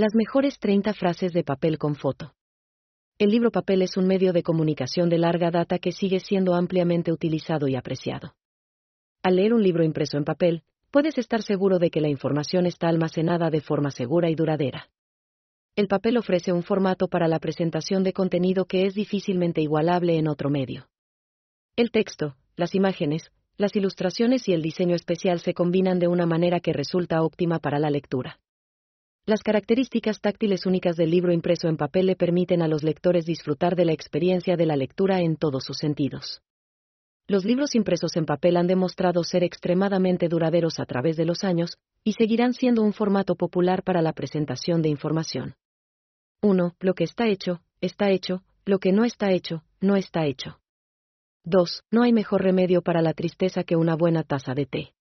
Las mejores 30 frases de papel con foto. El libro papel es un medio de comunicación de larga data que sigue siendo ampliamente utilizado y apreciado. Al leer un libro impreso en papel, puedes estar seguro de que la información está almacenada de forma segura y duradera. El papel ofrece un formato para la presentación de contenido que es difícilmente igualable en otro medio. El texto, las imágenes, las ilustraciones y el diseño especial se combinan de una manera que resulta óptima para la lectura. Las características táctiles únicas del libro impreso en papel le permiten a los lectores disfrutar de la experiencia de la lectura en todos sus sentidos. Los libros impresos en papel han demostrado ser extremadamente duraderos a través de los años, y seguirán siendo un formato popular para la presentación de información. 1. Lo que está hecho, está hecho, lo que no está hecho, no está hecho. 2. No hay mejor remedio para la tristeza que una buena taza de té.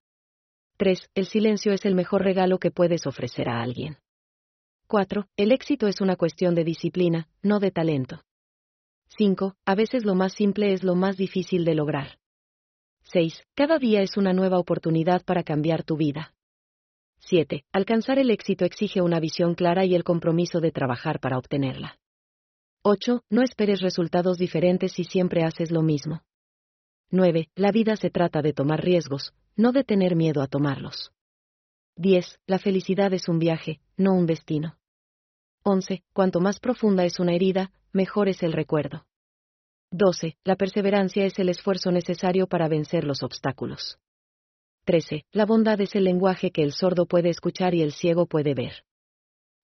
3. El silencio es el mejor regalo que puedes ofrecer a alguien. 4. El éxito es una cuestión de disciplina, no de talento. 5. A veces lo más simple es lo más difícil de lograr. 6. Cada día es una nueva oportunidad para cambiar tu vida. 7. Alcanzar el éxito exige una visión clara y el compromiso de trabajar para obtenerla. 8. No esperes resultados diferentes si siempre haces lo mismo. 9. La vida se trata de tomar riesgos, no de tener miedo a tomarlos. 10. La felicidad es un viaje, no un destino. 11. Cuanto más profunda es una herida, mejor es el recuerdo. 12. La perseverancia es el esfuerzo necesario para vencer los obstáculos. 13. La bondad es el lenguaje que el sordo puede escuchar y el ciego puede ver.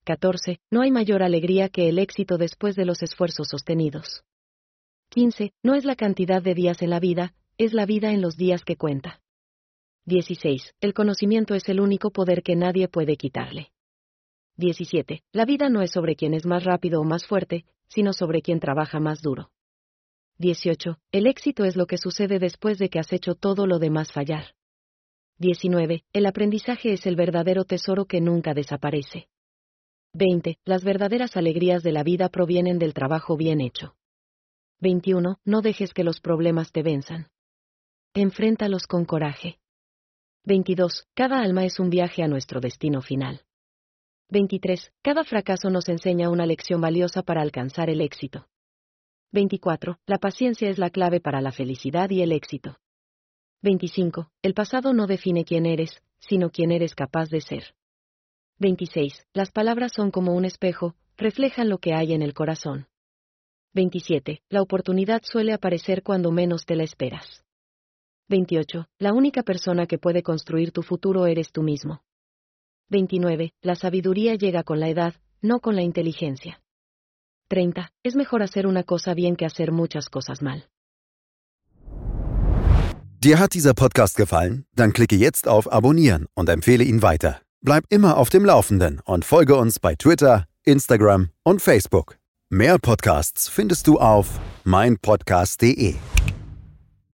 14. No hay mayor alegría que el éxito después de los esfuerzos sostenidos. 15. No es la cantidad de días en la vida, es la vida en los días que cuenta. 16. El conocimiento es el único poder que nadie puede quitarle. 17. La vida no es sobre quien es más rápido o más fuerte, sino sobre quien trabaja más duro. 18. El éxito es lo que sucede después de que has hecho todo lo demás fallar. 19. El aprendizaje es el verdadero tesoro que nunca desaparece. 20. Las verdaderas alegrías de la vida provienen del trabajo bien hecho. 21. No dejes que los problemas te venzan. Enfréntalos con coraje. 22. Cada alma es un viaje a nuestro destino final. 23. Cada fracaso nos enseña una lección valiosa para alcanzar el éxito. 24. La paciencia es la clave para la felicidad y el éxito. 25. El pasado no define quién eres, sino quién eres capaz de ser. 26. Las palabras son como un espejo, reflejan lo que hay en el corazón. 27. La oportunidad suele aparecer cuando menos te la esperas. 28. La única persona que puede construir tu futuro eres tú mismo. 29. La sabiduría llega con la edad, no con la inteligencia. 30. Es mejor hacer una cosa bien que hacer muchas cosas mal. Dir hat dieser Podcast gefallen? Dann klicke jetzt auf Abonnieren und empfehle ihn weiter. Bleib immer auf dem Laufenden und folge uns bei Twitter, Instagram und Facebook. Mehr Podcasts findest du auf meinpodcast.de.